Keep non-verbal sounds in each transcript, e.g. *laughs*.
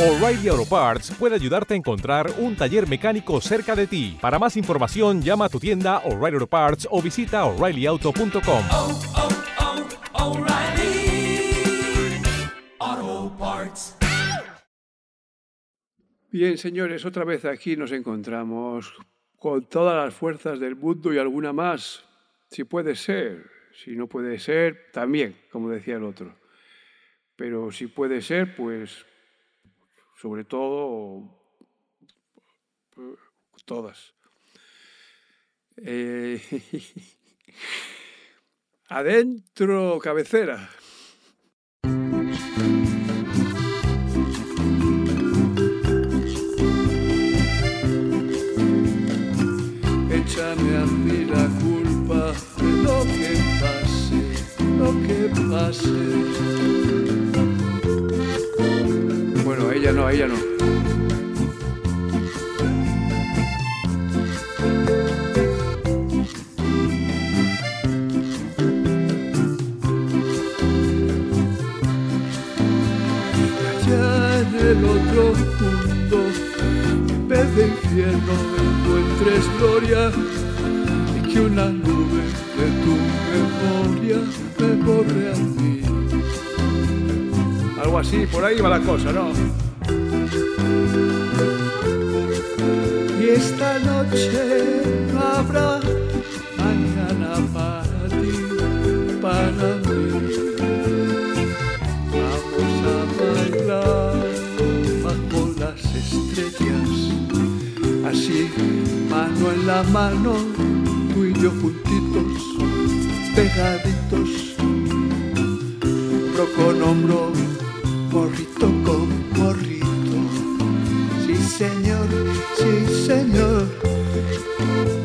O'Reilly Auto Parts puede ayudarte a encontrar un taller mecánico cerca de ti. Para más información, llama a tu tienda O'Reilly Auto Parts o visita oreillyauto.com. oh, oh, Parts. Bien, señores, otra vez aquí nos encontramos con todas las fuerzas del mundo y alguna más, si puede ser. Si no puede ser, también, como decía el otro. Pero si puede ser, pues sobre todo todas. Eh, *laughs* adentro, cabecera. Échame a mí la culpa de lo que pase, lo que pase. A ella no. Allá en el otro mundo, en vez de infierno encuentres gloria y que una nube de tu memoria me borre a mí. Algo así, por ahí va la cosa, ¿no? Esta noche no habrá mañana para ti, para mí. Vamos a bailar bajo las estrellas, así mano en la mano, tú y yo juntitos, pegaditos, hombro con hombro, señor,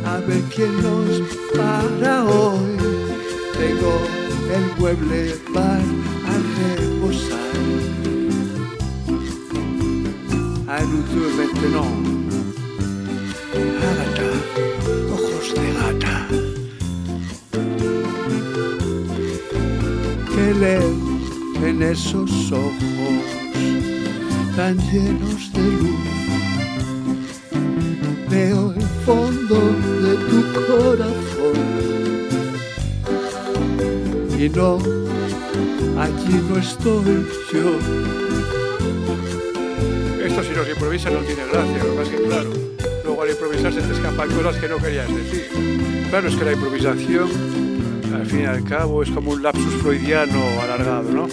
a ver quién nos para hoy. Tengo el mueble para reposar. Ah, no, no. Ágata, ojos de gata. Que leo en esos ojos tan llenos de luz. Fondo de tu corazón. Y no, allí no estoy yo. Esto si no se improvisa no tiene gracia, lo más que claro. Luego al improvisar se te escapan cosas que no querías decir. Claro, es que la improvisación, al fin y al cabo, es como un lapsus freudiano alargado, ¿no?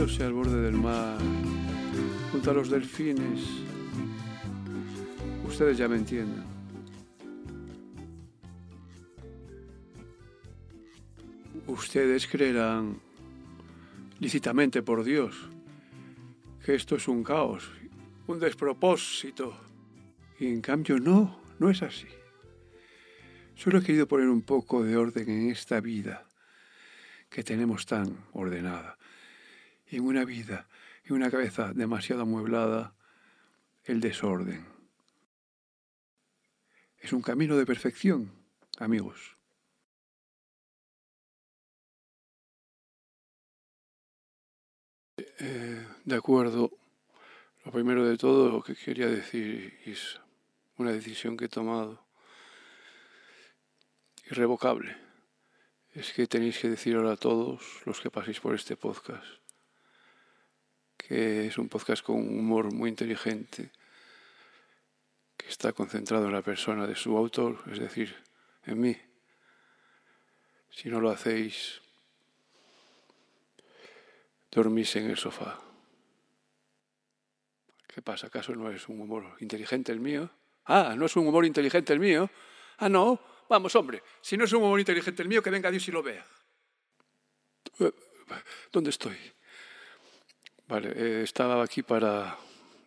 Divirtiéndose al borde del mar, junto a los delfines? Ustedes ya me entienden. Ustedes creerán, lícitamente por Dios, que esto es un caos, un despropósito. Y en cambio no, no es así. Solo he querido poner un poco de orden en esta vida que tenemos tan ordenada. En una vida, en una cabeza demasiado amueblada, el desorden. Es un camino de perfección, amigos. Eh, de acuerdo. Lo primero de todo lo que quería decir es una decisión que he tomado irrevocable. Es que tenéis que decir ahora a todos los que paséis por este podcast que es un podcast con un humor muy inteligente que está concentrado en la persona de su autor, es decir, en mí. Si no lo hacéis, dormís en el sofá. ¿Qué pasa? ¿Acaso no es un humor inteligente el mío? Ah, ¿no es un humor inteligente el mío? Ah, no. Vamos, hombre, si no es un humor inteligente el mío, que venga Dios y lo vea. Eh, ¿Dónde estoy? Vale, eh, estaba aquí para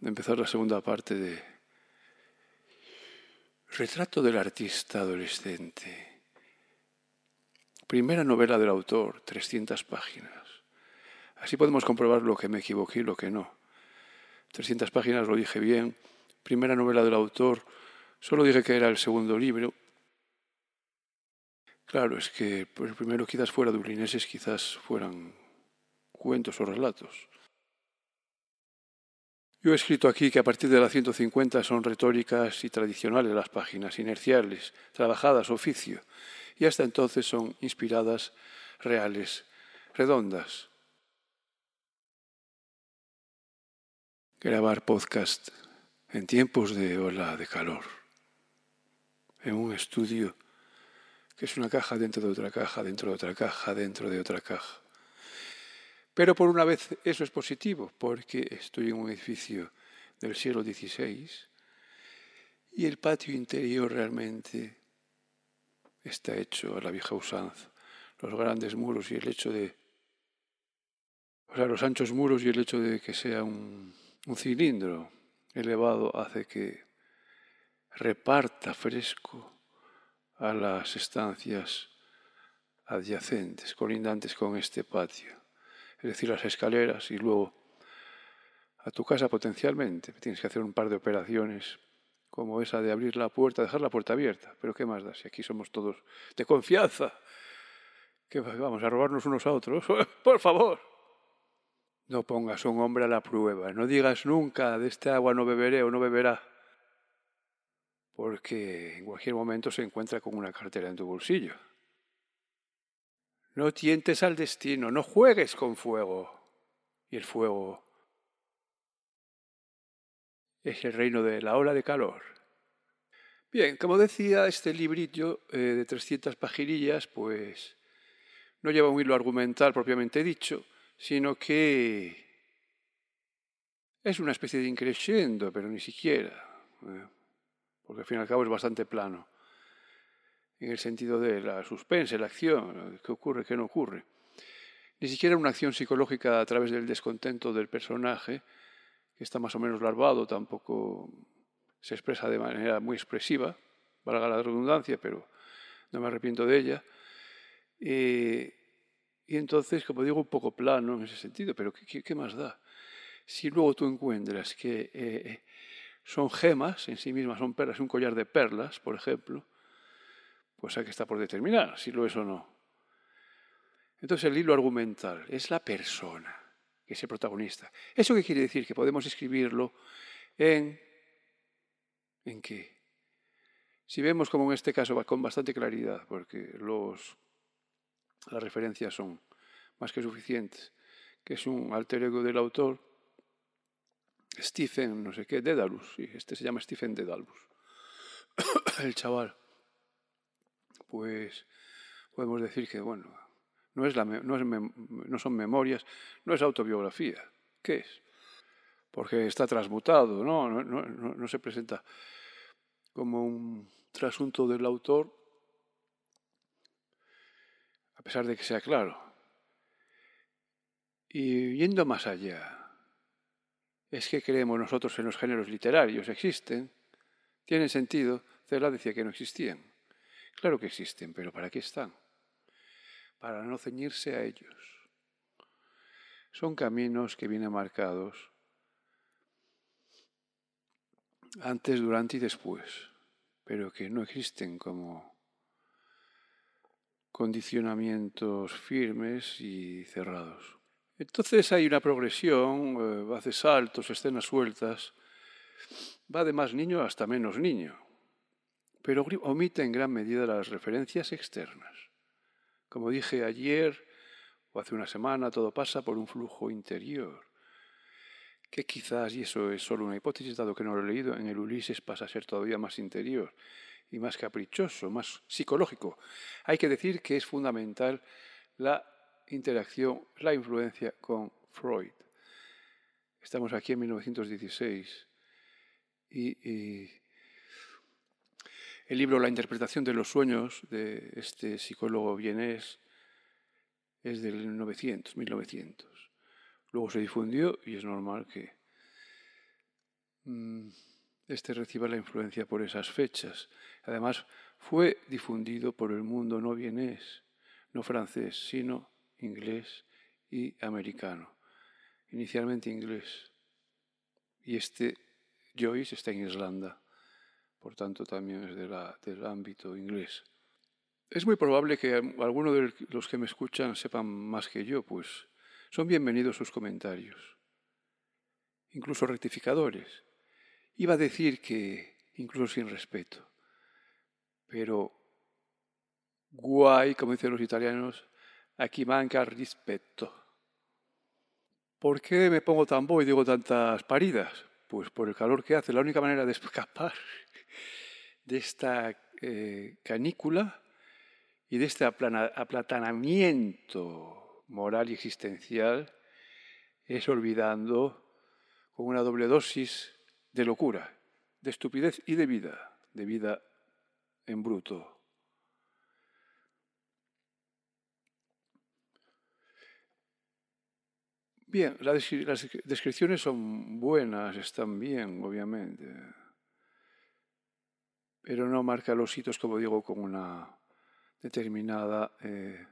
empezar la segunda parte de Retrato del artista adolescente. Primera novela del autor, 300 páginas. Así podemos comprobar lo que me equivoqué y lo que no. 300 páginas lo dije bien. Primera novela del autor, solo dije que era el segundo libro. Claro, es que pues, el primero quizás fuera dublineses, quizás fueran cuentos o relatos. Yo he escrito aquí que a partir de la 150 son retóricas y tradicionales las páginas, inerciales, trabajadas, oficio, y hasta entonces son inspiradas, reales, redondas. Grabar podcast en tiempos de ola de calor, en un estudio que es una caja dentro de otra caja, dentro de otra caja, dentro de otra caja. Pero por una vez eso es positivo, porque estoy en un edificio del siglo XVI y el patio interior realmente está hecho a la vieja usanza. Los grandes muros y el hecho de... O sea, los anchos muros y el hecho de que sea un, un cilindro elevado hace que reparta fresco a las estancias adyacentes, colindantes con este patio es decir, las escaleras y luego a tu casa potencialmente. Tienes que hacer un par de operaciones como esa de abrir la puerta, dejar la puerta abierta. Pero ¿qué más da si aquí somos todos de confianza? Que vamos a robarnos unos a otros. *laughs* Por favor. No pongas a un hombre a la prueba. No digas nunca de este agua no beberé o no beberá. Porque en cualquier momento se encuentra con una cartera en tu bolsillo. No tientes al destino, no juegues con fuego. Y el fuego es el reino de la ola de calor. Bien, como decía, este librillo eh, de 300 pajirillas, pues no lleva un hilo argumental propiamente dicho, sino que es una especie de increciendo, pero ni siquiera, eh, porque al fin y al cabo es bastante plano en el sentido de la suspense, la acción, qué ocurre, qué no ocurre. Ni siquiera una acción psicológica a través del descontento del personaje, que está más o menos larvado, tampoco se expresa de manera muy expresiva, valga la redundancia, pero no me arrepiento de ella. Eh, y entonces, como digo, un poco plano en ese sentido, pero ¿qué, más da? Si luego tú encuentras que eh, son gemas, en sí mismas son perlas, un collar de perlas, por ejemplo, cosa que está por determinar, si lo es o no. Entonces el hilo argumental es la persona, que es el protagonista. ¿Eso qué quiere decir? Que podemos escribirlo en... ¿En qué? Si vemos como en este caso con bastante claridad, porque los, las referencias son más que suficientes, que es un alter ego del autor, Stephen, no sé qué, Dedalus, sí, este se llama Stephen Dedalus, *coughs* el chaval pues podemos decir que, bueno, no, es la, no, es no son memorias, no es autobiografía. ¿Qué es? Porque está transmutado, ¿no? No, no, no se presenta como un trasunto del autor, a pesar de que sea claro. Y yendo más allá, es que creemos nosotros en los géneros literarios, existen, tienen sentido, Cela decía que no existían. Claro que existen, pero ¿para qué están? Para no ceñirse a ellos. Son caminos que vienen marcados antes, durante y después, pero que no existen como condicionamientos firmes y cerrados. Entonces hay una progresión, eh, hace saltos, escenas sueltas, va de más niño hasta menos niño pero omite en gran medida las referencias externas. Como dije ayer o hace una semana, todo pasa por un flujo interior, que quizás, y eso es solo una hipótesis, dado que no lo he leído, en el Ulises pasa a ser todavía más interior y más caprichoso, más psicológico. Hay que decir que es fundamental la interacción, la influencia con Freud. Estamos aquí en 1916 y, el libro La interpretación de los sueños de este psicólogo vienés es del 900, 1900. Luego se difundió y es normal que mm, este reciba la influencia por esas fechas. Además, fue difundido por el mundo no vienés, no francés, sino inglés y americano. Inicialmente inglés. Y este Joyce está en Irlanda, por tanto también es de la, del ámbito inglés. Es muy probable que algunos de los que me escuchan sepan más que yo, pues son bienvenidos sus comentarios, incluso rectificadores. Iba a decir que incluso sin respeto, pero guay, como dicen los italianos, aquí manca respeto. ¿Por qué me pongo tan bobo y digo tantas paridas? Pues por el calor que hace. La única manera de escapar de esta eh, canícula y de este aplatanamiento moral y existencial es olvidando con una doble dosis de locura, de estupidez y de vida, de vida en bruto. Bien, las descripciones son buenas, están bien, obviamente, pero no marca los hitos, como digo, con una determinada eh,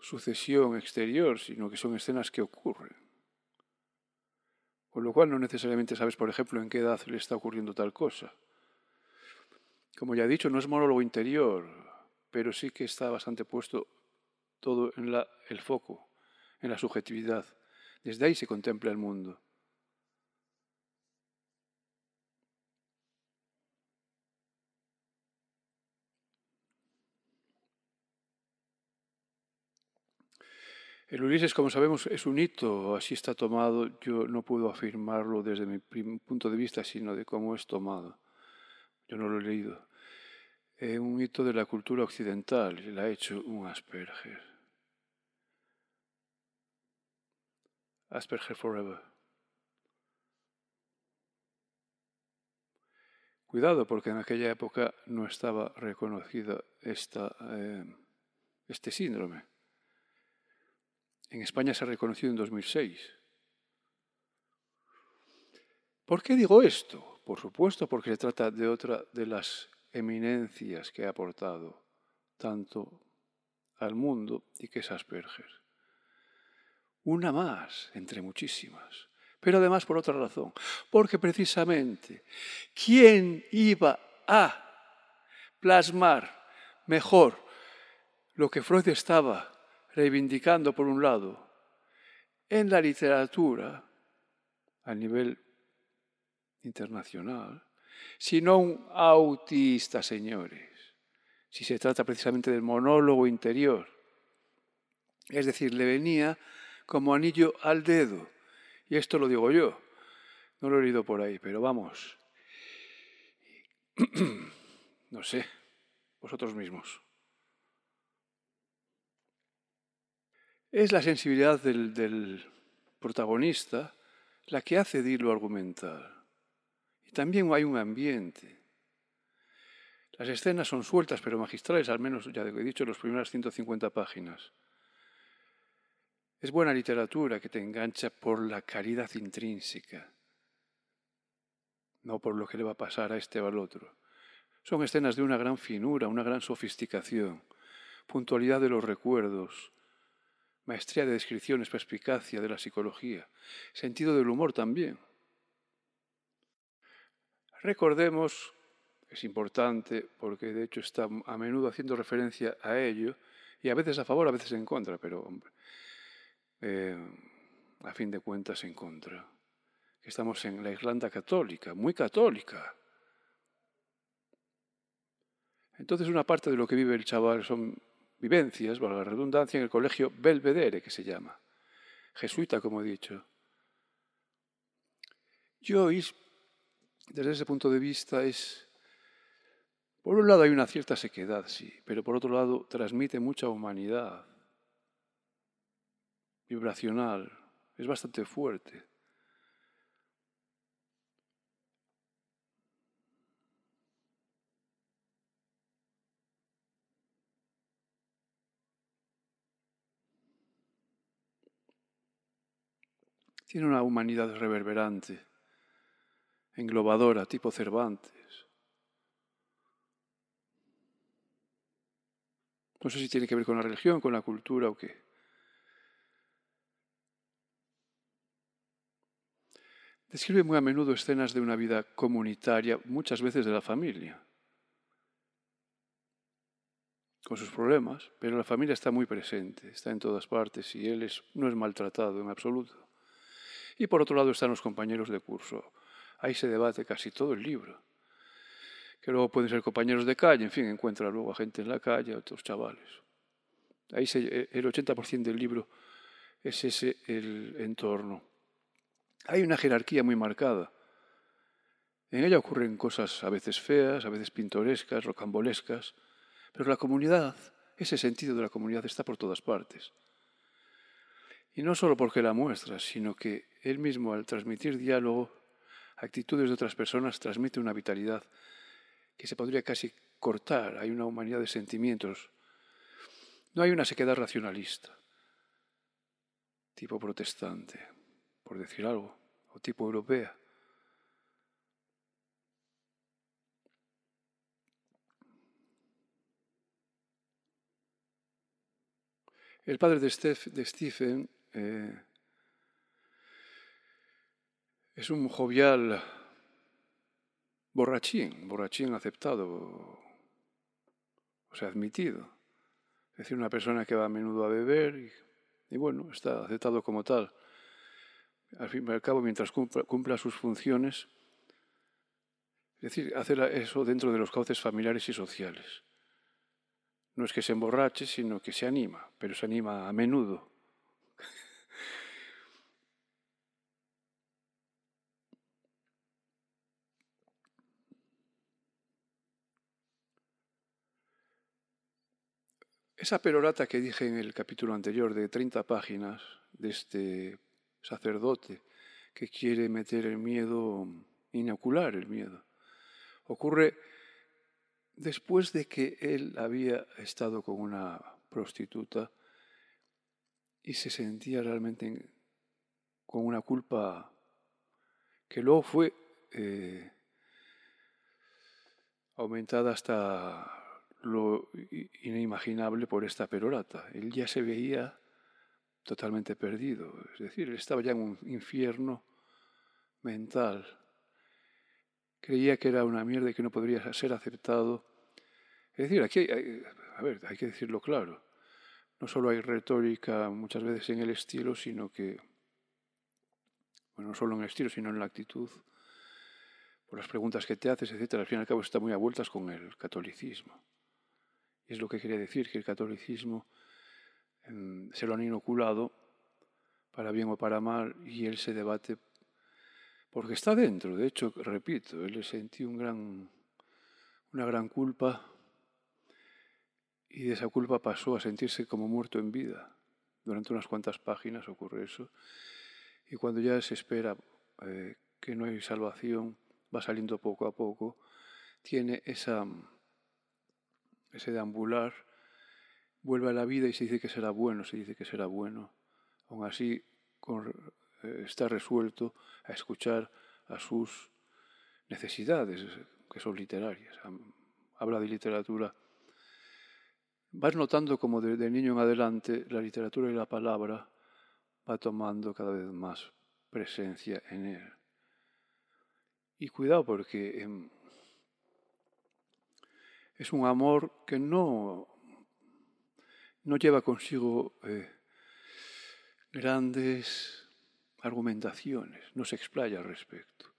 sucesión exterior, sino que son escenas que ocurren. Con lo cual no necesariamente sabes, por ejemplo, en qué edad le está ocurriendo tal cosa. Como ya he dicho, no es monólogo interior, pero sí que está bastante puesto todo en el foco en la subjetividad. Desde ahí se contempla el mundo. El Ulises, como sabemos, es un hito, así está tomado. Yo no puedo afirmarlo desde mi punto de vista, sino de cómo es tomado. Yo no lo he leído. Es un hito de la cultura occidental, la ha hecho un Asperger. Asperger Forever. Cuidado, porque en aquella época no estaba reconocido esta, eh, este síndrome. En España se ha reconocido en 2006. ¿Por qué digo esto? Por supuesto, porque se trata de otra de las eminencias que ha aportado tanto al mundo y que es Asperger una más entre muchísimas. Pero además por otra razón, porque precisamente, ¿quién iba a plasmar mejor lo que Freud estaba reivindicando por un lado en la literatura a nivel internacional, sino un autista, señores, si se trata precisamente del monólogo interior. Es decir, le venía como anillo al dedo. Y esto lo digo yo. No lo he leído por ahí, pero vamos. *clears throat* no sé, vosotros mismos. Es la sensibilidad del, protagonista la que hace de lo argumental. Y también hay un ambiente. Las escenas son sueltas pero magistrales, al menos ya he dicho, las primeras 150 páginas. Es buena literatura que te engancha por la caridad intrínseca, no por lo que le va a pasar a este o al otro. Son escenas de una gran finura, una gran sofisticación, puntualidad de los recuerdos, maestría de descripciones, perspicacia de la psicología, sentido del humor también. Recordemos, es importante porque de hecho está a menudo haciendo referencia a ello, y a veces a favor, a veces en contra, pero hombre, eh, a fin de cuentas en contra. Estamos en la Irlanda católica, muy católica. Entonces una parte de lo que vive el chaval son vivencias, valga la redundancia, en el colegio Belvedere, que se llama. Jesuita, como he dicho. Joyce, desde ese punto de vista, es... Por un lado hay una cierta sequedad, sí, pero por otro lado transmite mucha humanidad vibracional, es bastante fuerte. Tiene una humanidad reverberante, englobadora, tipo Cervantes. No sé si tiene que ver con la religión, con la cultura o qué. Describe muy a menudo escenas de una vida comunitaria, muchas veces de la familia, con sus problemas, pero la familia está muy presente, está en todas partes y él no es maltratado en absoluto. Y por otro lado están los compañeros de curso. Ahí se debate casi todo el libro. Que luego pueden ser compañeros de calle, en fin, encuentra luego a gente en la calle, otros chavales. Ahí se, el 80% del libro es ese el entorno. Hay una jerarquía muy marcada. En ella ocurren cosas a veces feas, a veces pintorescas, rocambolescas, pero la comunidad, ese sentido de la comunidad está por todas partes. Y no solo porque la muestra, sino que él mismo al transmitir diálogo, actitudes de otras personas, transmite una vitalidad que se podría casi cortar. Hay una humanidad de sentimientos. No hay una sequedad racionalista, tipo protestante por decir algo, o tipo europea. El padre de, Stephen eh, es un jovial borrachín, borrachín aceptado, o sea, admitido. Es decir, una persona que va a menudo a beber y, bueno, está aceptado como tal al fin y al cabo, mientras cumpla, sus funciones, es decir, hacer eso dentro de los cauces familiares y sociales. No es que se emborrache, sino que se anima, pero se anima a menudo. Esa perorata que dije en el capítulo anterior de 30 páginas de este sacerdote que quiere meter el miedo, inocular el miedo. Ocurre después de que él había estado con una prostituta y se sentía realmente con una culpa que luego fue eh, aumentada hasta lo inimaginable por esta perorata. Él ya se veía totalmente perdido. Es decir, él estaba ya en un infierno mental. Creía que era una mierda y que no podría ser aceptado. Es decir, aquí hay, que decirlo claro. No solo hay retórica muchas veces en el estilo, sino que, bueno, no solo en el estilo, sino en la actitud, por las preguntas que te haces, etc. Al fin y al cabo está muy a vueltas con el catolicismo. Es lo que quería decir, que el catolicismo se lo han inoculado para bien o para mal y él se debate porque está dentro. De hecho, repito, él un gran, una gran culpa y de esa culpa pasó a sentirse como muerto en vida. Durante unas cuantas páginas ocurre eso. Y cuando ya se espera eh, que no hay salvación, va saliendo poco a poco, tiene esa, ese deambular vuelve a la vida y se dice que será bueno, se dice que será bueno. Aún así, eh, está resuelto a escuchar a sus necesidades, que son literarias. Habla de literatura. Vas notando como de, niño en adelante la literatura y la palabra va tomando cada vez más presencia en él. Y cuidado porque em, es un amor que no no lleva consigo eh, grandes argumentaciones, no se explaya al respecto.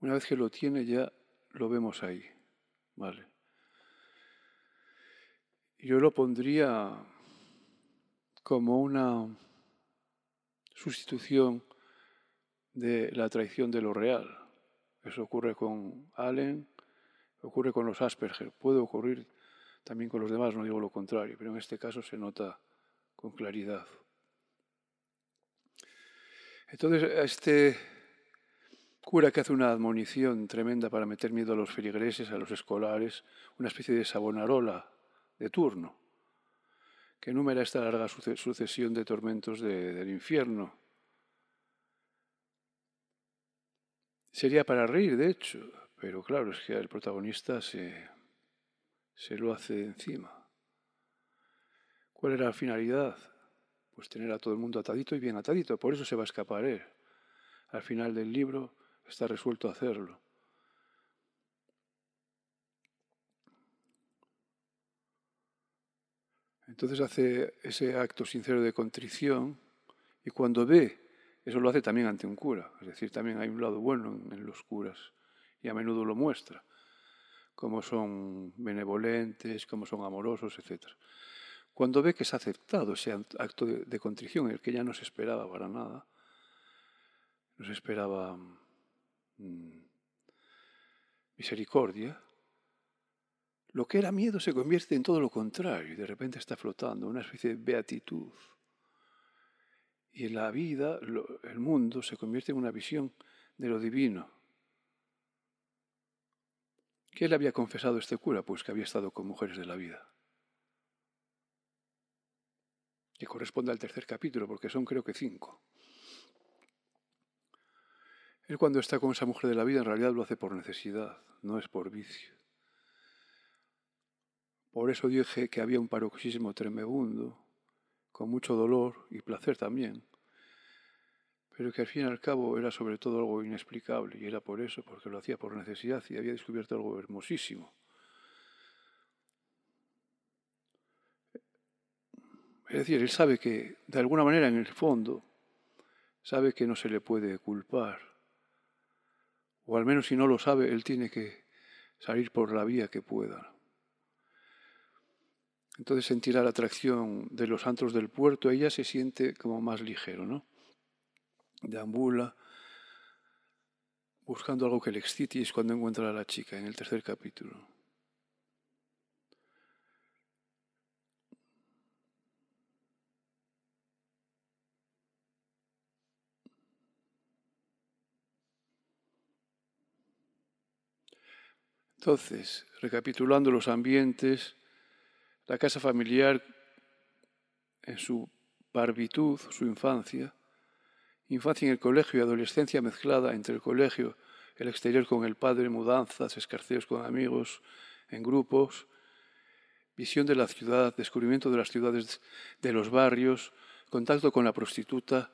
Una vez que lo tiene ya lo vemos ahí, ¿vale? Yo lo pondría como una sustitución de la traición de lo real. Eso ocurre con Allen, ocurre con los Asperger, puede ocurrir también con los demás no digo lo contrario, pero en este caso se nota con claridad. Entonces, este cura que hace una admonición tremenda para meter miedo a los feligreses, a los escolares, una especie de sabonarola de turno, que enumera esta larga sucesión de tormentos del infierno. Sería para reír, de hecho, pero claro, es que el protagonista se, se lo hace encima. ¿Cuál era la finalidad? Pues tener a todo el mundo atadito y bien atadito. Por eso se va a escapar él. Al final del libro está resuelto a hacerlo. Entonces hace ese acto sincero de contrición y cuando ve, eso lo hace también ante un cura. Es decir, también hay un lado bueno en, los curas y a menudo lo muestra, cómo son benevolentes, cómo son amorosos, etc. Cuando ve que ha aceptado ese acto de, contrición, el que ya no se esperaba para nada, no se esperaba mm, misericordia, lo que era miedo se convierte en todo lo contrario y de repente está flotando, una especie de beatitud. Y la vida, el mundo se convierte en una visión de lo divino. ¿Qué le había confesado este cura? Pues que había estado con mujeres de la vida. Que corresponde al tercer capítulo, porque son creo que cinco. Él cuando está con esa mujer de la vida en realidad lo hace por necesidad, no es por vicio. Por eso dije que había un paroxismo tremebundo, con mucho dolor y placer también, pero que al fin y al cabo era sobre todo algo inexplicable, y era por eso, porque lo hacía por necesidad y había descubierto algo hermosísimo. Es decir, él sabe que, de alguna manera, en el fondo, sabe que no se le puede culpar. O al menos si no lo sabe, él tiene que salir por la vía que pueda. Entonces sentirá la atracción de los antros del puerto, ella se siente como más ligero, ¿no? Deambula buscando algo que le excite y es cuando encuentra a la chica en el tercer capítulo. Entonces, recapitulando los ambientes, la casa familiar en su barbitud, su infancia, infancia en el colegio y adolescencia mezclada entre el colegio, el exterior con el padre, mudanzas, escarceos con amigos, en grupos, visión de la ciudad, descubrimiento de las ciudades, de los barrios, contacto con la prostituta,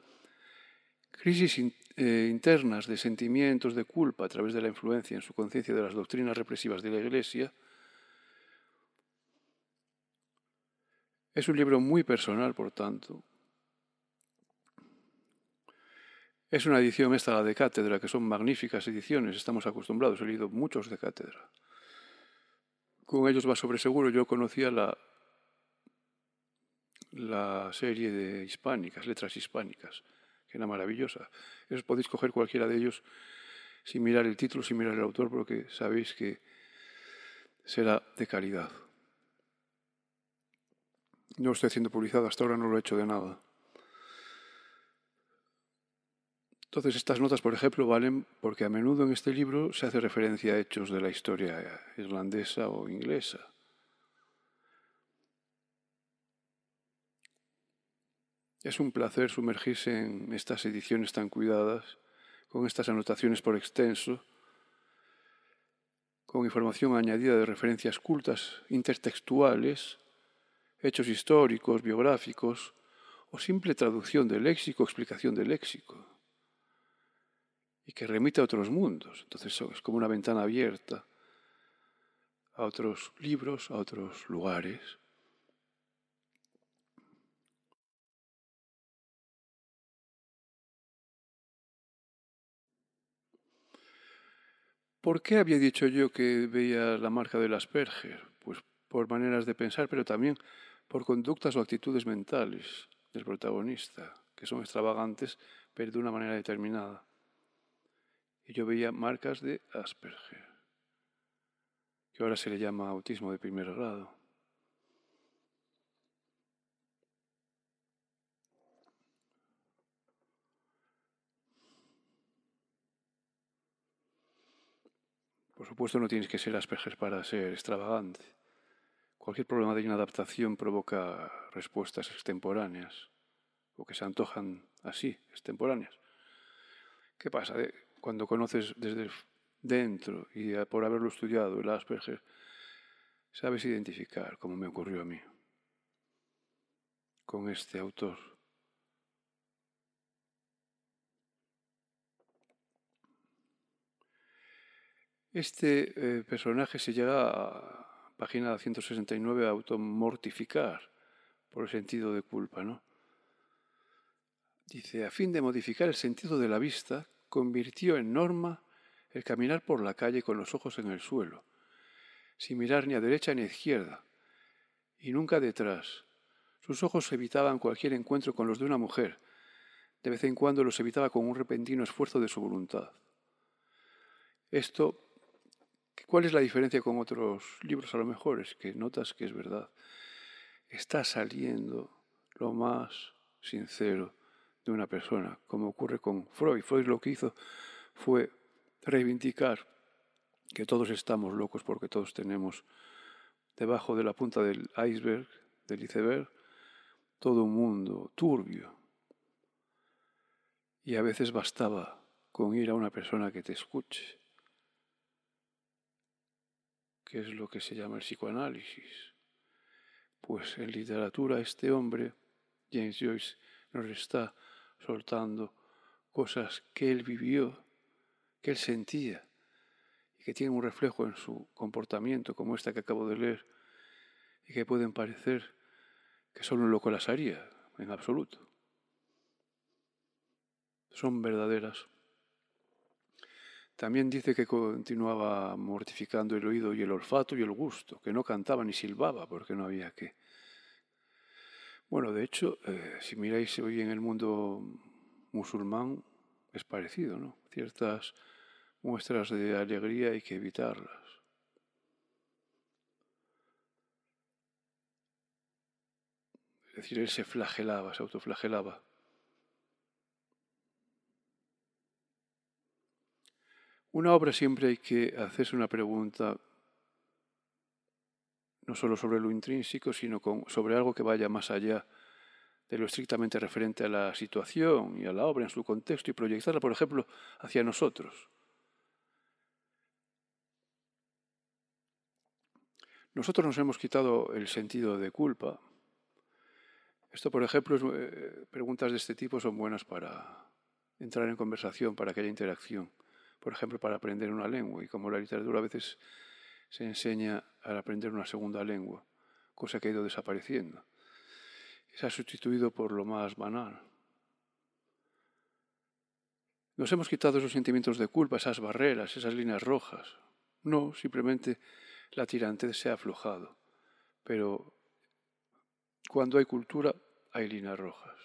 crisis eh, internas de sentimientos de culpa a través de la influencia en su conciencia de las doctrinas represivas de la Iglesia, Es un libro muy personal, por tanto. Es una edición esta, la de cátedra, que son magníficas ediciones, estamos acostumbrados, he leído muchos de cátedra. Con ellos va sobre seguro, yo conocía la, la serie de hispánicas, letras hispánicas, que era maravillosa. Eso podéis coger cualquiera de ellos sin mirar el título, sin mirar el autor, porque sabéis que será de calidad. No estoy haciendo publicidad, hasta ahora no lo he hecho de nada. Entonces estas notas, por ejemplo, valen porque a menudo en este libro se hace referencia a hechos de la historia irlandesa o inglesa. Es un placer sumergirse en estas ediciones tan cuidadas, con estas anotaciones por extenso, con información añadida de referencias cultas intertextuales hechos históricos, biográficos, o simple traducción del léxico, explicación del léxico, y que remite a otros mundos. Entonces es como una ventana abierta a otros libros, a otros lugares. ¿Por qué había dicho yo que veía la marca del Asperger? Pues por maneras de pensar, pero también por conductas o actitudes mentales del protagonista, que son extravagantes, pero de una manera determinada. Y yo veía marcas de Asperger, que ahora se le llama autismo de primer grado. Por supuesto no tienes que ser Asperger para ser extravagante. Cualquier problema de inadaptación provoca respuestas extemporáneas o que se antojan así, extemporáneas. ¿Qué pasa? Cuando conoces desde dentro y por haberlo estudiado el Asperger, sabes identificar, como me ocurrió a mí, con este autor. Este eh, personaje se llega a página 169 a automortificar por el sentido de culpa, ¿no? Dice, a fin de modificar el sentido de la vista, convirtió en norma el caminar por la calle con los ojos en el suelo, sin mirar ni a derecha ni a izquierda, y nunca detrás. Sus ojos evitaban cualquier encuentro con los de una mujer. De vez en cuando los evitaba con un repentino esfuerzo de su voluntad. Esto ¿Cuál es la diferencia con otros libros a lo mejor? Es que notas que es verdad. Está saliendo lo más sincero de una persona, como ocurre con Freud. Freud lo que hizo fue reivindicar que todos estamos locos porque todos tenemos debajo de la punta del iceberg, del iceberg, todo un mundo turbio. Y a veces bastaba con ir a una persona que te escuche ¿Qué es lo que se llama el psicoanálisis? Pues en literatura este hombre, James Joyce, nos está soltando cosas que él vivió, que él sentía y que tienen un reflejo en su comportamiento, como esta que acabo de leer, y que pueden parecer que solo un loco las haría, en absoluto. Son verdaderas también dice que continuaba mortificando el oído y el olfato y el gusto, que no cantaba ni silbaba porque no había que. Bueno, de hecho, eh, si miráis hoy en el mundo musulmán, es parecido, ¿no? Ciertas muestras de alegría hay que evitarlas. Es decir, él se flagelaba, se autoflagelaba. Una obra siempre hay que hacerse una pregunta no solo sobre lo intrínseco, sino sobre algo que vaya más allá de lo estrictamente referente a la situación y a la obra en su contexto y proyectarla, por ejemplo, hacia nosotros. Nosotros nos hemos quitado el sentido de culpa. Esto, por ejemplo, eh, preguntas de este tipo son buenas para entrar en conversación, para que haya interacción por ejemplo, para aprender una lengua. Y como la literatura a veces se enseña a aprender una segunda lengua, cosa que ha ido desapareciendo. Se ha sustituido por lo más banal. Nos hemos quitado esos sentimientos de culpa, esas barreras, esas líneas rojas. No, simplemente la tirante se ha aflojado. Pero cuando hay cultura, hay líneas rojas.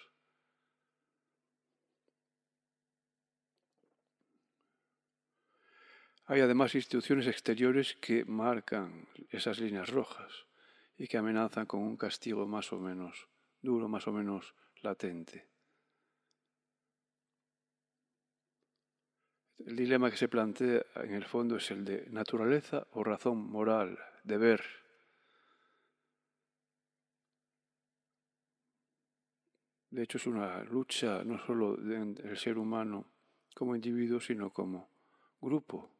Hay además instituciones exteriores que marcan esas líneas rojas y que amenazan con un castigo más o menos duro, más o menos latente. El dilema que se plantea en el fondo es el de naturaleza o razón moral, deber. De hecho, es una lucha no solo del ser humano como individuo, sino como grupo.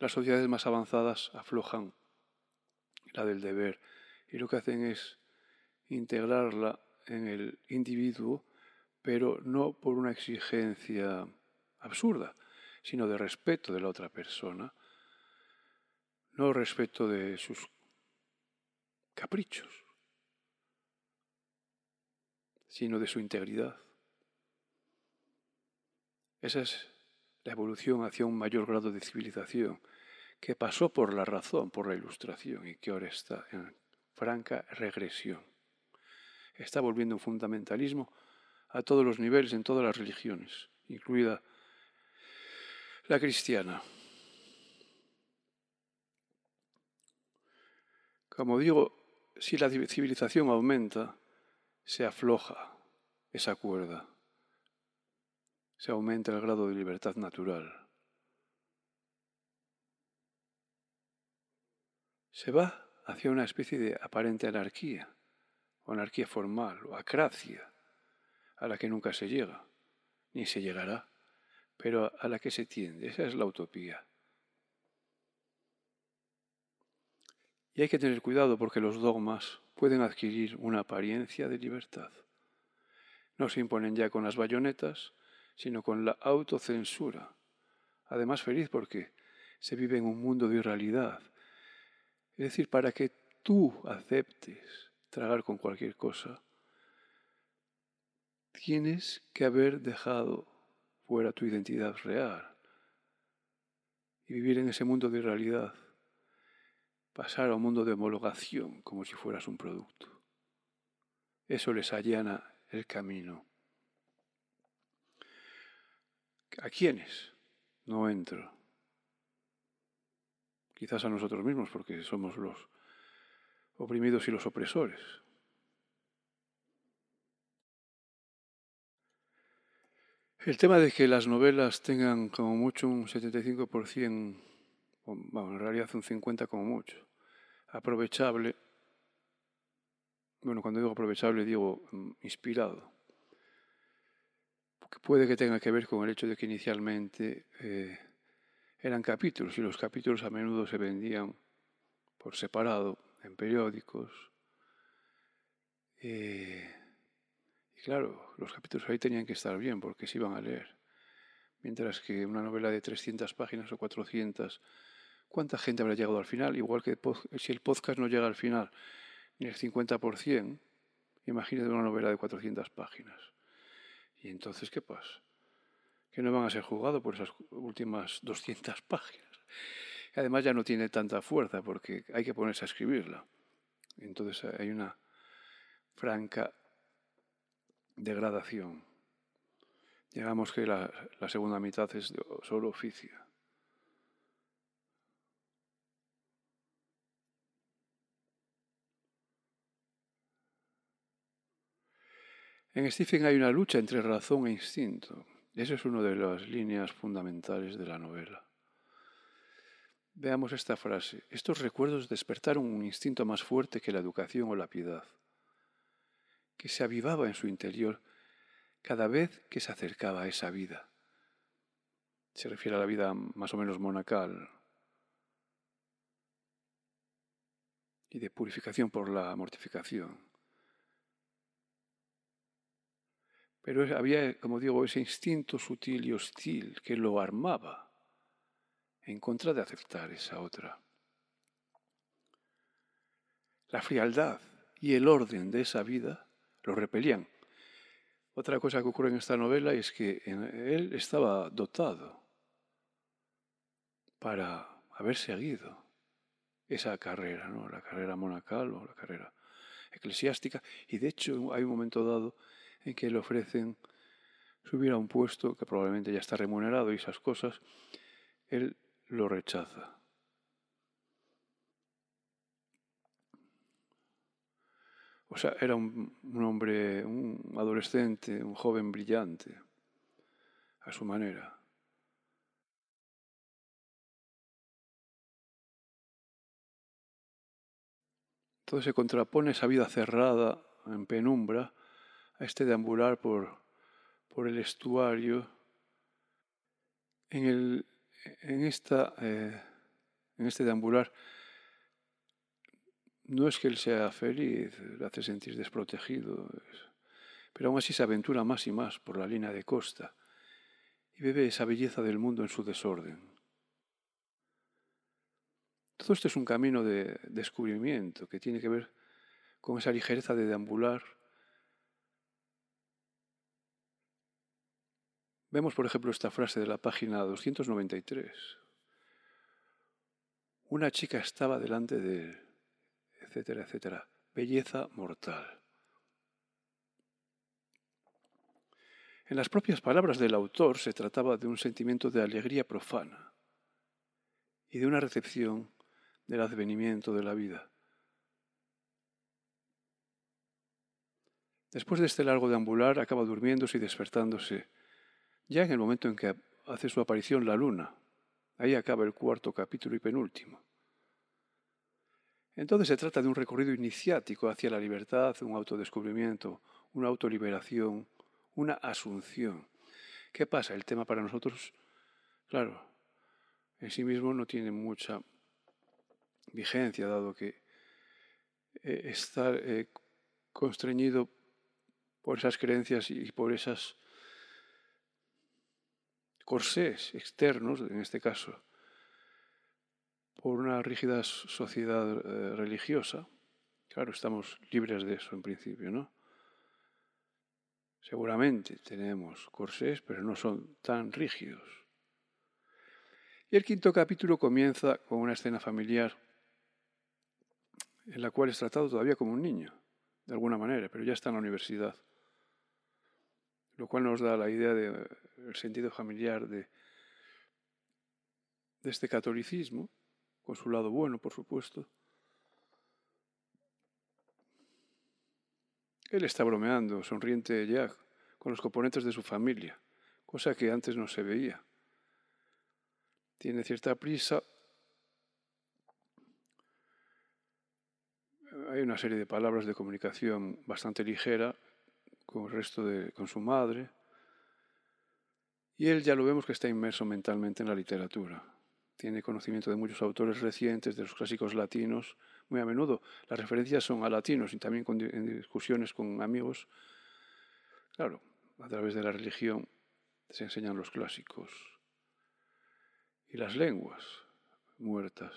Las sociedades más avanzadas aflojan la del deber y lo que hacen es integrarla en el individuo, pero no por una exigencia absurda, sino de respeto de la otra persona, no respeto de sus caprichos, sino de su integridad. Esa es la evolución hacia un mayor grado de civilización, que pasó por la razón, por la ilustración, y que ahora está en franca regresión. Está volviendo un fundamentalismo a todos los niveles, en todas las religiones, incluida la cristiana. Como digo, si la civilización aumenta, se afloja esa cuerda se aumenta el grado de libertad natural. Se va hacia una especie de aparente anarquía, o anarquía formal, o acracia, a la que nunca se llega, ni se llegará, pero a la que se tiende. Esa es la utopía. Y hay que tener cuidado porque los dogmas pueden adquirir una apariencia de libertad. No se imponen ya con las bayonetas, sino con la autocensura. Además, feliz porque se vive en un mundo de irrealidad. Es decir, para que tú aceptes tragar con cualquier cosa, tienes que haber dejado fuera tu identidad real y vivir en ese mundo de irrealidad, pasar a un mundo de homologación como si fueras un producto. Eso les allana el camino. ¿A quiénes? No entro. Quizás a nosotros mismos, porque somos los oprimidos y los opresores. El tema de que las novelas tengan como mucho un 75%, bueno, en realidad un 50% como mucho, aprovechable, bueno, cuando digo aprovechable digo mm, inspirado, porque puede que tenga que ver con el hecho de que inicialmente eh, eran capítulos y los capítulos a menudo se vendían por separado en periódicos. Eh, y claro, los capítulos ahí tenían que estar bien porque se iban a leer. Mientras que una novela de 300 páginas o 400, ¿cuánta gente habrá llegado al final? Igual que si el podcast no llega al final ni el 50%, imagínate una novela de 400 páginas. ¿Y entonces qué pasa? Que no van a ser juzgados por esas últimas 200 *laughs* páginas. Además ya no tiene tanta fuerza porque hay que ponerse a escribirla. Entonces hay una franca degradación. Digamos que la, segunda mitad es solo oficio. En Stephen hay una lucha entre razón e instinto. Esa es una de las líneas fundamentales de la novela. Veamos esta frase. Estos recuerdos despertaron un instinto más fuerte que la educación o la piedad que se avivaba en su interior cada vez que se acercaba a esa vida. Se refiere a la vida más o menos monacal y de purificación por la mortificación. Pero había, como digo, ese instinto sutil y hostil que lo armaba en contra de aceptar esa otra. La frialdad y el orden de esa vida lo repelían. Otra cosa que ocurre en esta novela es que él estaba dotado para haber seguido esa carrera, ¿no? la carrera monacal o la carrera eclesiástica, y de hecho hay un momento dado en que le ofrecen subir a un puesto que probablemente ya está remunerado y esas cosas, él lo rechaza. O sea, era un, hombre, un adolescente, un joven brillante, a su manera. Entonces se contrapone esa vida cerrada, en penumbra, a este deambular por, por el estuario. En, el, en, esta, eh, en este deambular no es que él sea feliz, le hace sentir desprotegido, pero aún así se aventura más y más por la línea de costa y bebe esa belleza del mundo en su desorden. Todo esto es un camino de descubrimiento que tiene que ver con esa ligereza de deambular. Vemos, por ejemplo, esta frase de la página 293. Una chica estaba delante de él etcétera, etcétera. Belleza mortal. En las propias palabras del autor se trataba de un sentimiento de alegría profana y de una recepción del advenimiento de la vida. Después de este largo deambular acaba durmiéndose y despertándose, ya en el momento en que hace su aparición la luna. Ahí acaba el cuarto capítulo y penúltimo. Entonces se trata de un recorrido iniciático hacia la libertad, un autodescubrimiento, una autoliberación, una asunción. ¿Qué pasa? El tema para nosotros, claro, en sí mismo no tiene mucha vigencia, dado que eh, estar eh, constreñido por esas creencias y por esas corsés externos, en este caso, por una rígida sociedad eh, religiosa. Claro, estamos libres de eso en principio, ¿no? Seguramente tenemos corsés, pero no son tan rígidos. Y el quinto capítulo comienza con una escena familiar en la cual es tratado todavía como un niño, de alguna manera, pero ya está en la universidad. Lo cual nos da la idea del sentido familiar de, de este catolicismo, con su lado bueno, por supuesto. Él está bromeando, sonriente Jack, con los componentes de su familia, cosa que antes no se veía. Tiene cierta prisa. Hay una serie de palabras de comunicación bastante ligera con el resto de, con su madre. Y él ya lo vemos que está inmerso mentalmente en la literatura. Tiene conocimiento de muchos autores recientes, de los clásicos latinos. Muy a menudo las referencias son a latinos y también en discusiones con amigos. Claro, a través de la religión se enseñan los clásicos y las lenguas muertas.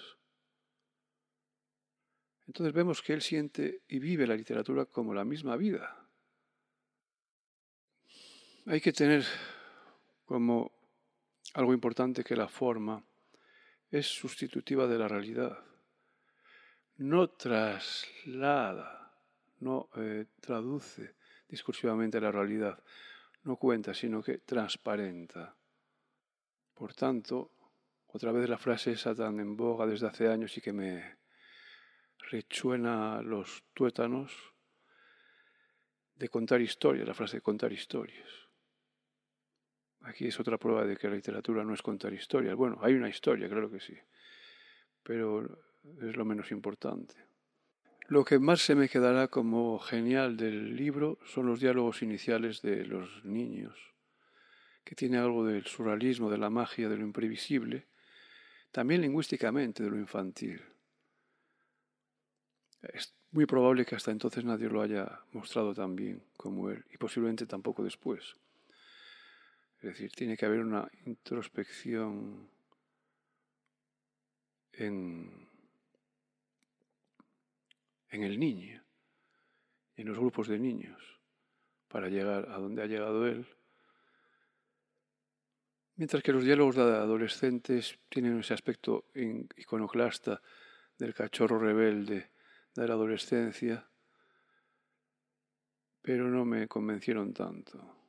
Entonces vemos que él siente y vive la literatura como la misma vida. Hay que tener como algo importante que la forma es sustitutiva de la realidad. No traslada, no eh, traduce discursivamente la realidad, no cuenta, sino que transparenta. Por tanto, otra vez la frase esa tan en boga desde hace años y que me rechuena los tuétanos de contar historias, la frase de contar historias. Aquí es otra prueba de que la literatura no es contar historias. Bueno, hay una historia, claro que sí, pero es lo menos importante. Lo que más se me quedará como genial del libro son los diálogos iniciales de los niños, que tiene algo del surrealismo, de la magia, de lo imprevisible, también lingüísticamente de lo infantil. Es muy probable que hasta entonces nadie lo haya mostrado tan bien como él, y posiblemente tampoco después. Es decir, tiene que haber una introspección en, el niño, en los grupos de niños, para llegar a donde ha llegado él. Mientras que los diálogos de adolescentes tienen ese aspecto iconoclasta del cachorro rebelde de la adolescencia, pero no me convencieron tanto.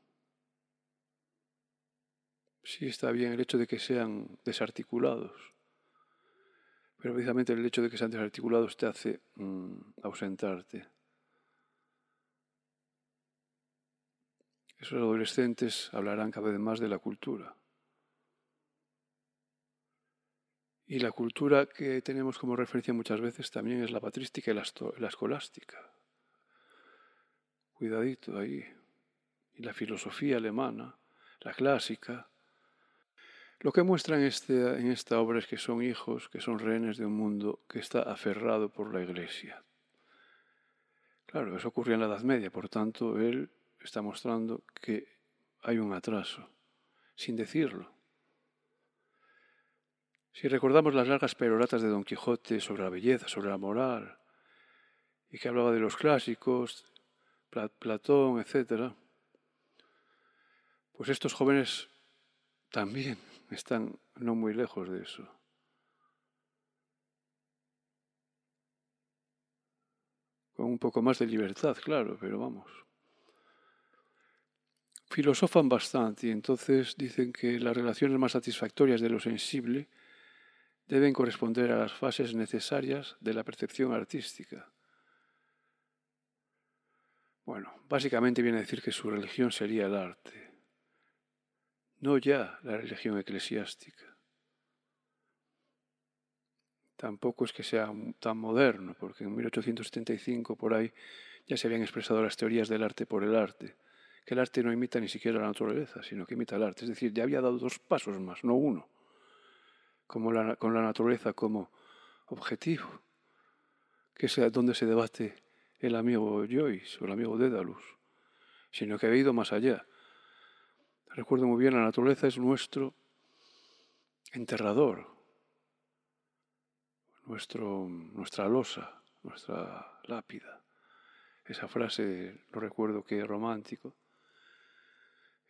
Sí está bien el hecho de que sean desarticulados, pero precisamente el hecho de que sean desarticulados te hace mm, ausentarte. Esos adolescentes hablarán cada vez más de la cultura. Y la cultura que tenemos como referencia muchas veces también es la patrística y la, la escolástica. Cuidadito ahí. Y la filosofía alemana, la clásica, lo que muestra en, este, en esta obra es que son hijos, que son rehenes de un mundo que está aferrado por la Iglesia. Claro, eso ocurrió en la Edad Media, por tanto, él está mostrando que hay un atraso, sin decirlo. Si recordamos las largas peroratas de Don Quijote sobre la belleza, sobre la moral, y que hablaba de los clásicos, Platón, etc., pues estos jóvenes también están no muy lejos de eso. Con un poco más de libertad, claro, pero vamos. Filosofan bastante y entonces dicen que las relaciones más satisfactorias de lo sensible deben corresponder a las fases necesarias de la percepción artística. Bueno, básicamente viene a decir que su religión sería el arte no ya la religión eclesiástica. Tampoco es que sea tan moderno, porque en 1875 por ahí ya se habían expresado las teorías del arte por el arte, que el arte no imita ni siquiera la naturaleza, sino que imita el arte. Es decir, ya había dado dos pasos más, no uno, como con la naturaleza como objetivo. que es donde se debate el amigo Joyce o el amigo Dédalus, sino que ha ido más allá. Recuerdo muy bien, la naturaleza es nuestro enterrador, nuestro, nuestra losa, nuestra lápida. Esa frase, no recuerdo qué romántico,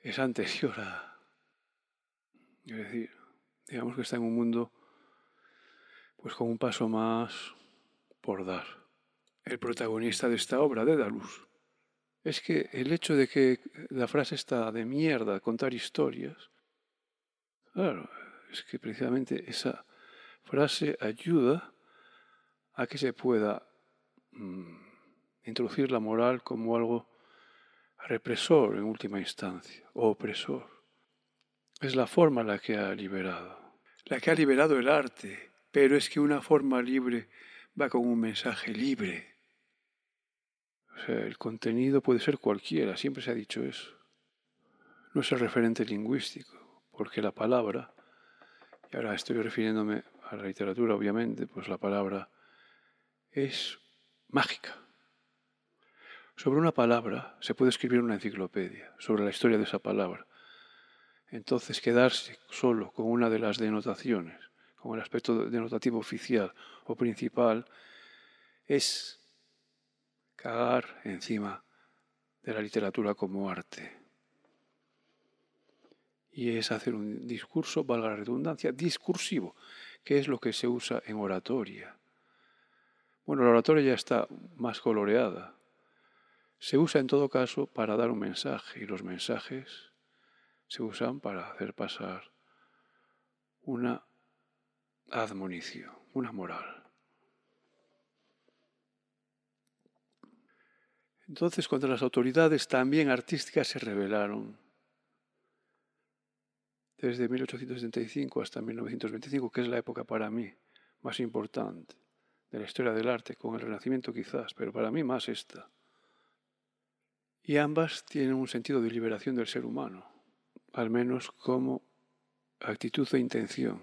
es anterior a... Es decir, digamos que está en un mundo pues con un paso más por dar. El protagonista de esta obra, Dédalus, es que el hecho de que la frase está de mierda, contar historias, claro, es que precisamente esa frase ayuda a que se pueda mm, introducir la moral como algo represor en última instancia, o opresor. Es la forma la que ha liberado, la que ha liberado el arte, pero es que una forma libre va con un mensaje libre. El contenido puede ser cualquiera, siempre se ha dicho eso. No es el referente lingüístico, porque la palabra, y ahora estoy refiriéndome a la literatura obviamente, pues la palabra es mágica. Sobre una palabra se puede escribir una enciclopedia, sobre la historia de esa palabra. Entonces quedarse solo con una de las denotaciones, con el aspecto denotativo oficial o principal, es cagar encima de la literatura como arte. Y es hacer un discurso, valga la redundancia, discursivo, que es lo que se usa en oratoria. Bueno, la oratoria ya está más coloreada, se usa en todo caso para dar un mensaje y los mensajes se usan para hacer pasar una admonición, una moral. Entonces, contra las autoridades también artísticas se rebelaron. Desde 1875 hasta 1925, que es la época para mí más importante de la historia del arte, con el Renacimiento quizás, pero para mí más esta. Y ambas tienen un sentido de liberación del ser humano, al menos como actitud e intención.